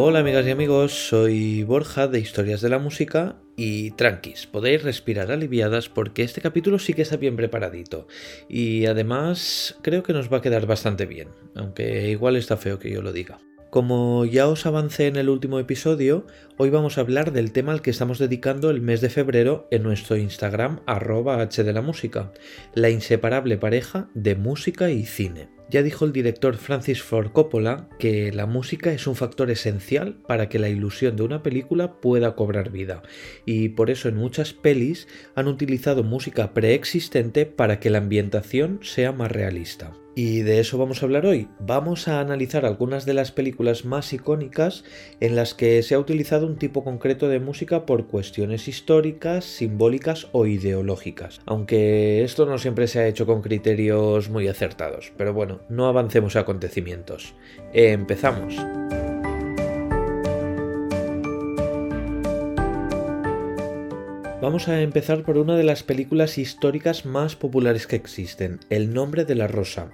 Hola amigas y amigos, soy Borja de Historias de la Música y tranquis, podéis respirar aliviadas porque este capítulo sí que está bien preparadito y además creo que nos va a quedar bastante bien, aunque igual está feo que yo lo diga. Como ya os avancé en el último episodio, hoy vamos a hablar del tema al que estamos dedicando el mes de febrero en nuestro Instagram arroba h de la música, la inseparable pareja de música y cine. Ya dijo el director Francis Ford Coppola que la música es un factor esencial para que la ilusión de una película pueda cobrar vida, y por eso en muchas pelis han utilizado música preexistente para que la ambientación sea más realista. Y de eso vamos a hablar hoy. Vamos a analizar algunas de las películas más icónicas en las que se ha utilizado un tipo concreto de música por cuestiones históricas, simbólicas o ideológicas. Aunque esto no siempre se ha hecho con criterios muy acertados. Pero bueno, no avancemos a acontecimientos. Empezamos. Vamos a empezar por una de las películas históricas más populares que existen, El nombre de la rosa,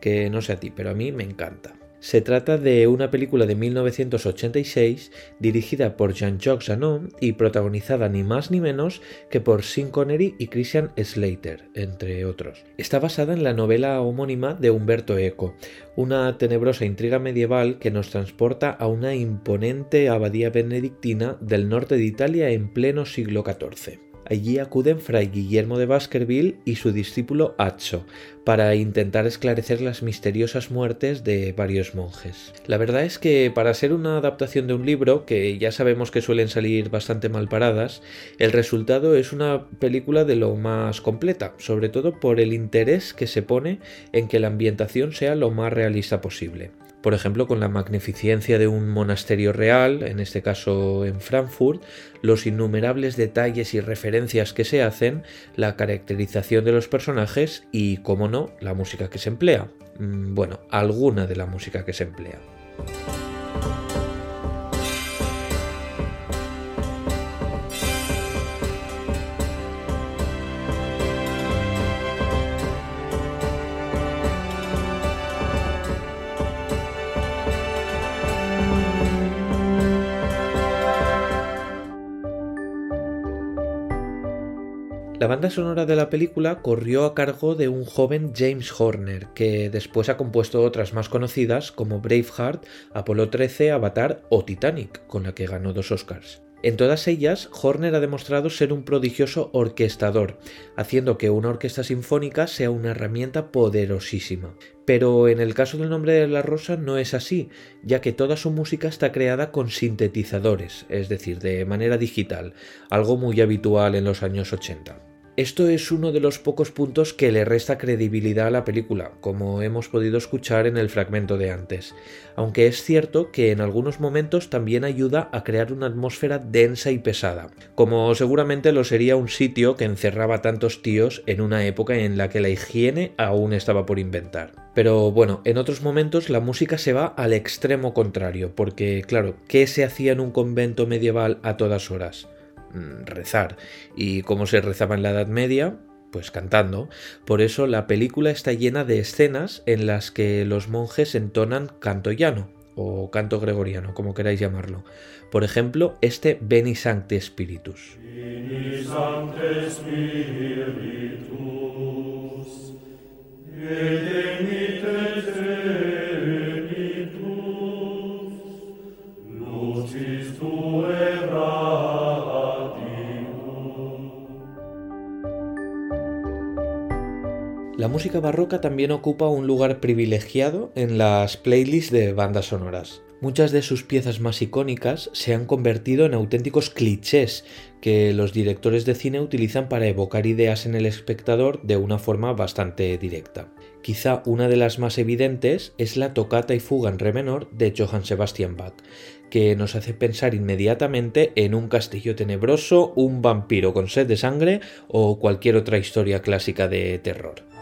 que no sé a ti, pero a mí me encanta. Se trata de una película de 1986 dirigida por Jean-Jacques Zanon y protagonizada ni más ni menos que por Sean Connery y Christian Slater, entre otros. Está basada en la novela homónima de Humberto Eco, una tenebrosa intriga medieval que nos transporta a una imponente abadía benedictina del norte de Italia en pleno siglo XIV. Allí acuden Fray Guillermo de Baskerville y su discípulo Acho para intentar esclarecer las misteriosas muertes de varios monjes. La verdad es que para ser una adaptación de un libro, que ya sabemos que suelen salir bastante mal paradas, el resultado es una película de lo más completa, sobre todo por el interés que se pone en que la ambientación sea lo más realista posible por ejemplo, con la magnificencia de un monasterio real, en este caso en Frankfurt, los innumerables detalles y referencias que se hacen, la caracterización de los personajes y, como no, la música que se emplea. Mm, bueno, alguna de la música que se emplea. Banda sonora de la película corrió a cargo de un joven James Horner, que después ha compuesto otras más conocidas como Braveheart, Apolo 13, Avatar o Titanic, con la que ganó dos Oscars. En todas ellas, Horner ha demostrado ser un prodigioso orquestador, haciendo que una orquesta sinfónica sea una herramienta poderosísima. Pero en el caso del nombre de la rosa no es así, ya que toda su música está creada con sintetizadores, es decir, de manera digital, algo muy habitual en los años 80. Esto es uno de los pocos puntos que le resta credibilidad a la película, como hemos podido escuchar en el fragmento de antes, aunque es cierto que en algunos momentos también ayuda a crear una atmósfera densa y pesada, como seguramente lo sería un sitio que encerraba tantos tíos en una época en la que la higiene aún estaba por inventar. Pero bueno, en otros momentos la música se va al extremo contrario, porque claro, ¿qué se hacía en un convento medieval a todas horas? Mm, rezar. ¿Y cómo se rezaba en la Edad Media? Pues cantando. Por eso la película está llena de escenas en las que los monjes entonan canto llano o canto gregoriano, como queráis llamarlo. Por ejemplo, este Beni Sancte Spiritus. Sancte Spiritus música barroca también ocupa un lugar privilegiado en las playlists de bandas sonoras. Muchas de sus piezas más icónicas se han convertido en auténticos clichés que los directores de cine utilizan para evocar ideas en el espectador de una forma bastante directa. Quizá una de las más evidentes es la tocata y fuga en re menor de Johann Sebastian Bach, que nos hace pensar inmediatamente en un castillo tenebroso, un vampiro con sed de sangre o cualquier otra historia clásica de terror.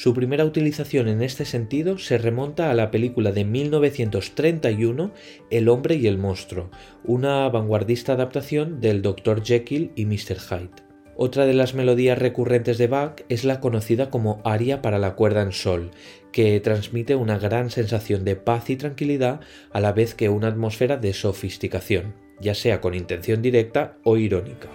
Su primera utilización en este sentido se remonta a la película de 1931 El hombre y el monstruo, una vanguardista adaptación del Dr. Jekyll y Mr. Hyde. Otra de las melodías recurrentes de Bach es la conocida como aria para la cuerda en sol, que transmite una gran sensación de paz y tranquilidad a la vez que una atmósfera de sofisticación, ya sea con intención directa o irónica.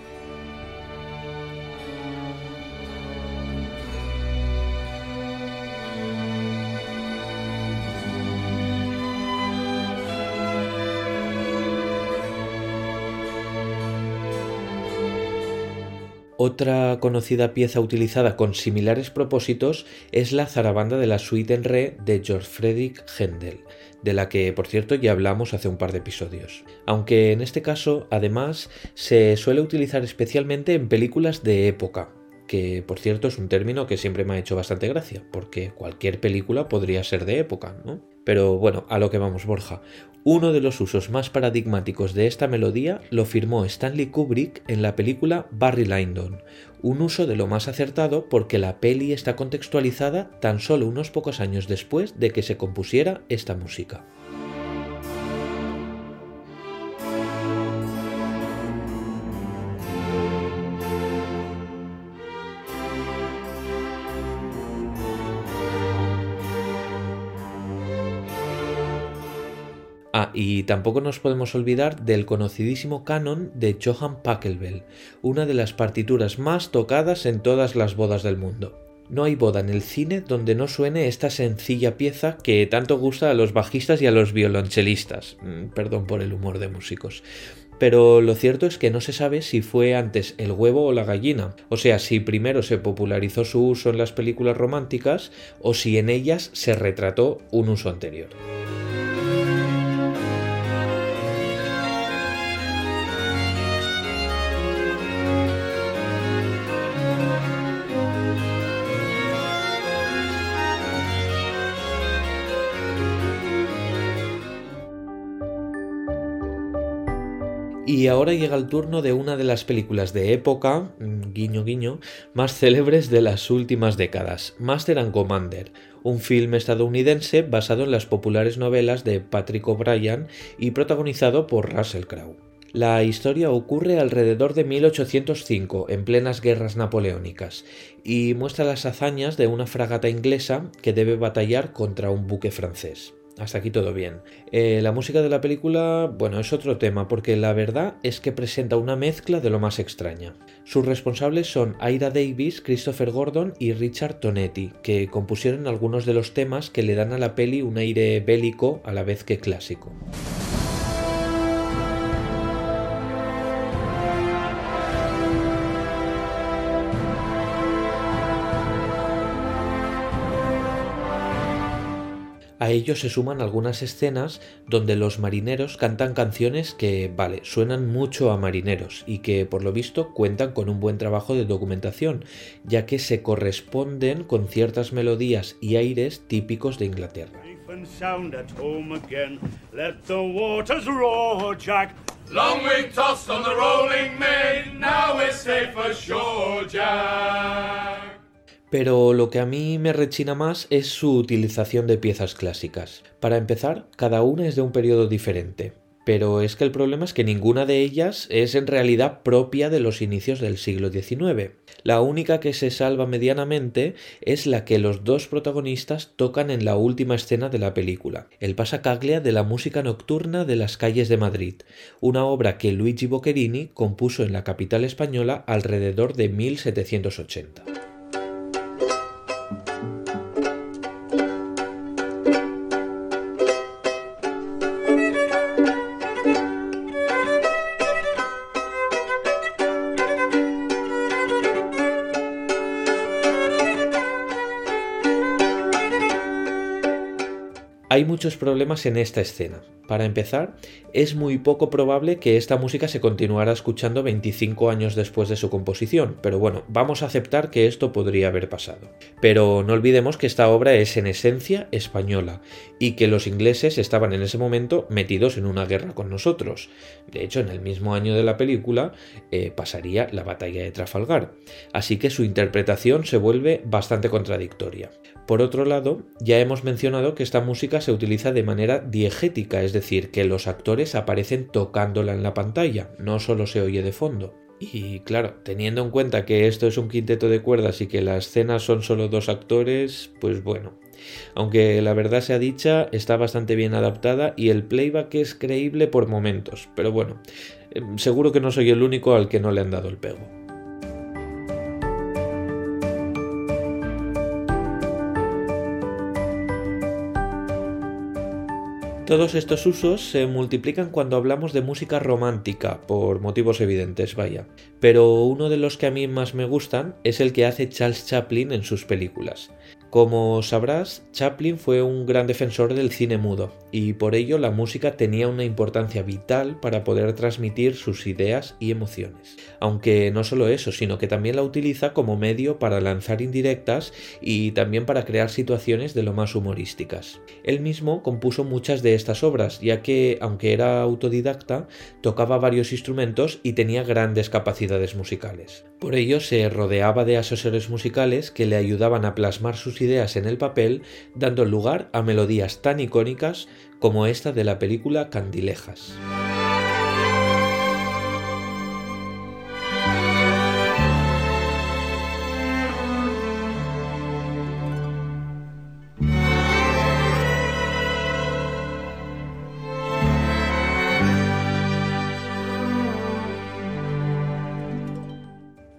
Otra conocida pieza utilizada con similares propósitos es la zarabanda de la suite en re de George Friedrich Händel, de la que por cierto ya hablamos hace un par de episodios. Aunque en este caso, además, se suele utilizar especialmente en películas de época, que por cierto es un término que siempre me ha hecho bastante gracia, porque cualquier película podría ser de época, ¿no? Pero bueno, a lo que vamos, Borja. Uno de los usos más paradigmáticos de esta melodía lo firmó Stanley Kubrick en la película Barry Lyndon, un uso de lo más acertado porque la peli está contextualizada tan solo unos pocos años después de que se compusiera esta música. Y tampoco nos podemos olvidar del conocidísimo canon de Johann Pachelbel, una de las partituras más tocadas en todas las bodas del mundo. No hay boda en el cine donde no suene esta sencilla pieza que tanto gusta a los bajistas y a los violonchelistas. Mm, perdón por el humor de músicos. Pero lo cierto es que no se sabe si fue antes el huevo o la gallina, o sea, si primero se popularizó su uso en las películas románticas o si en ellas se retrató un uso anterior. Y ahora llega el turno de una de las películas de época, mm, guiño guiño, más célebres de las últimas décadas, Master and Commander, un film estadounidense basado en las populares novelas de Patrick O'Brien y protagonizado por Russell Crowe. La historia ocurre alrededor de 1805, en plenas guerras napoleónicas, y muestra las hazañas de una fragata inglesa que debe batallar contra un buque francés. Hasta aquí todo bien. Eh, la música de la película, bueno, es otro tema, porque la verdad es que presenta una mezcla de lo más extraña. Sus responsables son Ira Davis, Christopher Gordon y Richard Tonetti, que compusieron algunos de los temas que le dan a la peli un aire bélico a la vez que clásico. A ello se suman algunas escenas donde los marineros cantan canciones que, vale, suenan mucho a marineros y que por lo visto cuentan con un buen trabajo de documentación, ya que se corresponden con ciertas melodías y aires típicos de Inglaterra. Pero lo que a mí me rechina más es su utilización de piezas clásicas. Para empezar, cada una es de un periodo diferente, pero es que el problema es que ninguna de ellas es en realidad propia de los inicios del siglo XIX. La única que se salva medianamente es la que los dos protagonistas tocan en la última escena de la película, el pasacaglia de la música nocturna de las calles de Madrid, una obra que Luigi Boccherini compuso en la capital española alrededor de 1780. Hay muchos problemas en esta escena. Para empezar, es muy poco probable que esta música se continuara escuchando 25 años después de su composición, pero bueno, vamos a aceptar que esto podría haber pasado. Pero no olvidemos que esta obra es en esencia española y que los ingleses estaban en ese momento metidos en una guerra con nosotros. De hecho, en el mismo año de la película eh, pasaría la batalla de Trafalgar, así que su interpretación se vuelve bastante contradictoria. Por otro lado, ya hemos mencionado que esta música se utiliza de manera diegética, es decir, que los actores aparecen tocándola en la pantalla, no solo se oye de fondo. Y claro, teniendo en cuenta que esto es un quinteto de cuerdas y que la escena son solo dos actores, pues bueno. Aunque la verdad sea dicha, está bastante bien adaptada y el playback es creíble por momentos, pero bueno, eh, seguro que no soy el único al que no le han dado el pego. Todos estos usos se multiplican cuando hablamos de música romántica, por motivos evidentes, vaya. Pero uno de los que a mí más me gustan es el que hace Charles Chaplin en sus películas. Como sabrás, Chaplin fue un gran defensor del cine mudo, y por ello la música tenía una importancia vital para poder transmitir sus ideas y emociones. Aunque no solo eso, sino que también la utiliza como medio para lanzar indirectas y también para crear situaciones de lo más humorísticas. Él mismo compuso muchas de estas obras, ya que, aunque era autodidacta, tocaba varios instrumentos y tenía grandes capacidades musicales. Por ello se rodeaba de asesores musicales que le ayudaban a plasmar sus ideas en el papel, dando lugar a melodías tan icónicas como esta de la película Candilejas.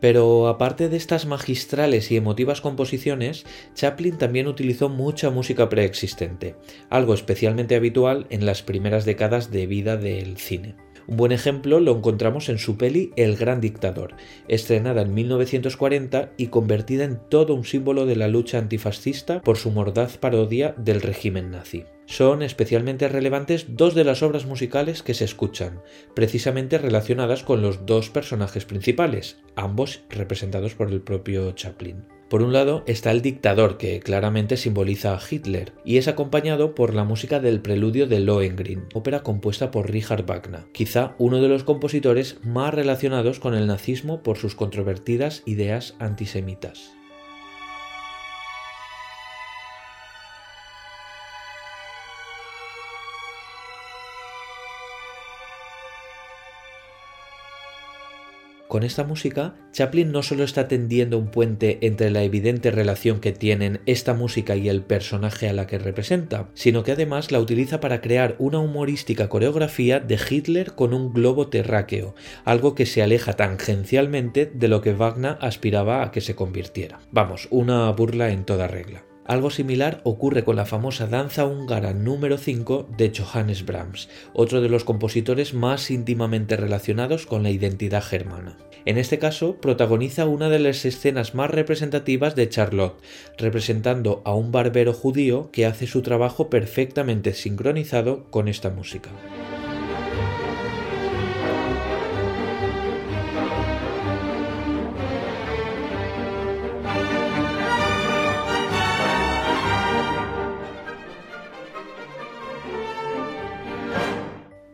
Pero aparte de estas magistrales y emotivas composiciones, Chaplin también utilizó mucha música preexistente, algo especialmente habitual en las primeras décadas de vida del cine. Un buen ejemplo lo encontramos en su peli El Gran Dictador, estrenada en 1940 y convertida en todo un símbolo de la lucha antifascista por su mordaz parodia del régimen nazi. Son especialmente relevantes dos de las obras musicales que se escuchan, precisamente relacionadas con los dos personajes principales, ambos representados por el propio Chaplin. Por un lado está el dictador, que claramente simboliza a Hitler, y es acompañado por la música del preludio de Lohengrin, ópera compuesta por Richard Wagner, quizá uno de los compositores más relacionados con el nazismo por sus controvertidas ideas antisemitas. Con esta música, Chaplin no solo está tendiendo un puente entre la evidente relación que tienen esta música y el personaje a la que representa, sino que además la utiliza para crear una humorística coreografía de Hitler con un globo terráqueo, algo que se aleja tangencialmente de lo que Wagner aspiraba a que se convirtiera. Vamos, una burla en toda regla. Algo similar ocurre con la famosa danza húngara número 5 de Johannes Brahms, otro de los compositores más íntimamente relacionados con la identidad germana. En este caso, protagoniza una de las escenas más representativas de Charlotte, representando a un barbero judío que hace su trabajo perfectamente sincronizado con esta música.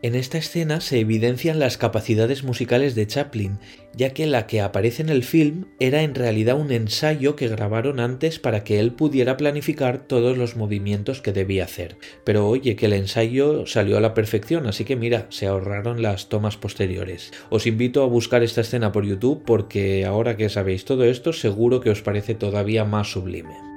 En esta escena se evidencian las capacidades musicales de Chaplin, ya que la que aparece en el film era en realidad un ensayo que grabaron antes para que él pudiera planificar todos los movimientos que debía hacer. Pero oye, que el ensayo salió a la perfección, así que mira, se ahorraron las tomas posteriores. Os invito a buscar esta escena por YouTube porque ahora que sabéis todo esto seguro que os parece todavía más sublime.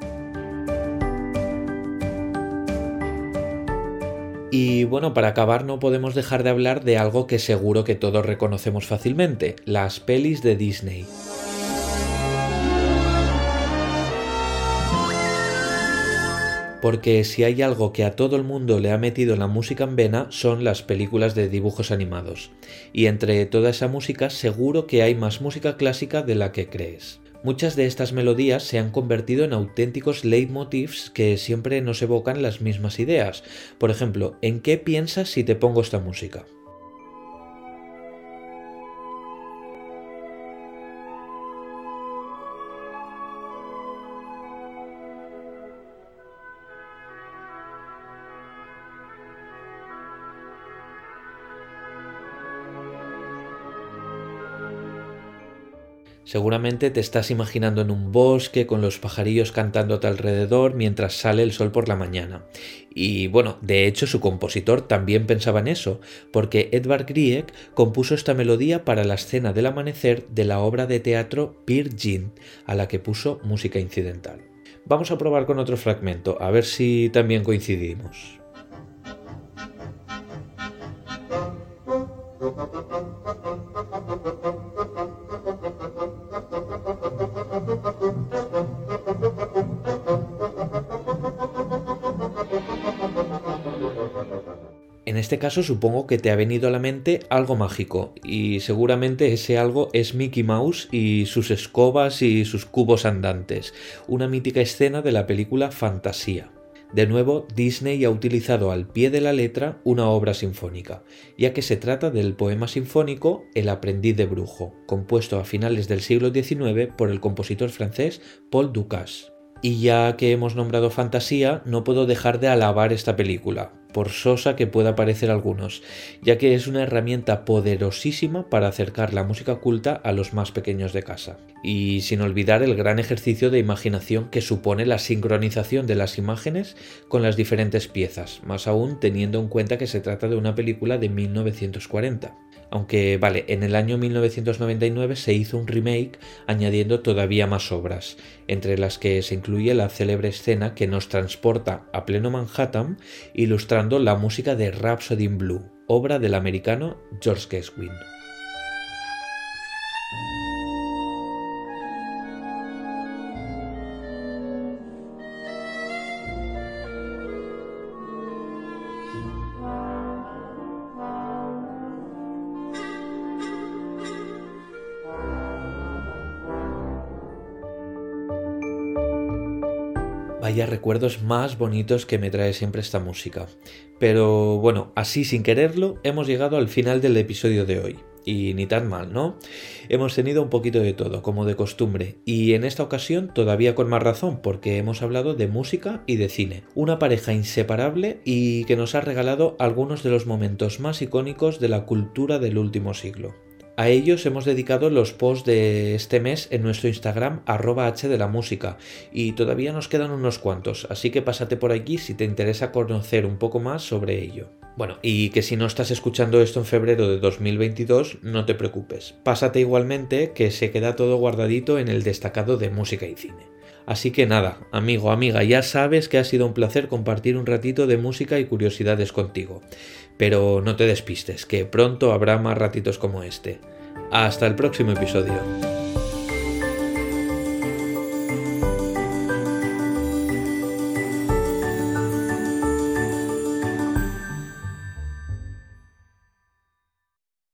Y bueno, para acabar no podemos dejar de hablar de algo que seguro que todos reconocemos fácilmente, las pelis de Disney. Porque si hay algo que a todo el mundo le ha metido la música en vena son las películas de dibujos animados. Y entre toda esa música seguro que hay más música clásica de la que crees. Muchas de estas melodías se han convertido en auténticos leitmotivs que siempre nos evocan las mismas ideas. Por ejemplo, ¿en qué piensas si te pongo esta música? Seguramente te estás imaginando en un bosque con los pajarillos cantando a tu alrededor mientras sale el sol por la mañana. Y bueno, de hecho su compositor también pensaba en eso, porque Edvard Grieg compuso esta melodía para la escena del amanecer de la obra de teatro Peer Gynt, a la que puso música incidental. Vamos a probar con otro fragmento, a ver si también coincidimos. Este caso supongo que te ha venido a la mente algo mágico y seguramente ese algo es Mickey Mouse y sus escobas y sus cubos andantes, una mítica escena de la película Fantasía. De nuevo, Disney ha utilizado al pie de la letra una obra sinfónica, ya que se trata del poema sinfónico El aprendiz de brujo, compuesto a finales del siglo XIX por el compositor francés Paul Dukas. Y ya que hemos nombrado fantasía, no puedo dejar de alabar esta película, por sosa que pueda parecer algunos, ya que es una herramienta poderosísima para acercar la música culta a los más pequeños de casa. Y sin olvidar el gran ejercicio de imaginación que supone la sincronización de las imágenes con las diferentes piezas, más aún teniendo en cuenta que se trata de una película de 1940 aunque vale, en el año 1999 se hizo un remake añadiendo todavía más obras, entre las que se incluye la célebre escena que nos transporta a pleno Manhattan ilustrando la música de Rhapsody in Blue, obra del americano George Gershwin. Vaya recuerdos más bonitos que me trae siempre esta música. Pero bueno, así sin quererlo, hemos llegado al final del episodio de hoy. Y ni tan mal, ¿no? Hemos tenido un poquito de todo, como de costumbre, y en esta ocasión todavía con más razón, porque hemos hablado de música y de cine. Una pareja inseparable y que nos ha regalado algunos de los momentos más icónicos de la cultura del último siglo. A ellos hemos dedicado los posts de este mes en nuestro Instagram arroba h de la música y todavía nos quedan unos cuantos, así que pásate por aquí si te interesa conocer un poco más sobre ello. Bueno, y que si no estás escuchando esto en febrero de 2022, no te preocupes. Pásate igualmente que se queda todo guardadito en el destacado de música y cine. Así que nada, amigo, amiga, ya sabes que ha sido un placer compartir un ratito de música y curiosidades contigo. Pero no te despistes, que pronto habrá más ratitos como este. Hasta el próximo episodio.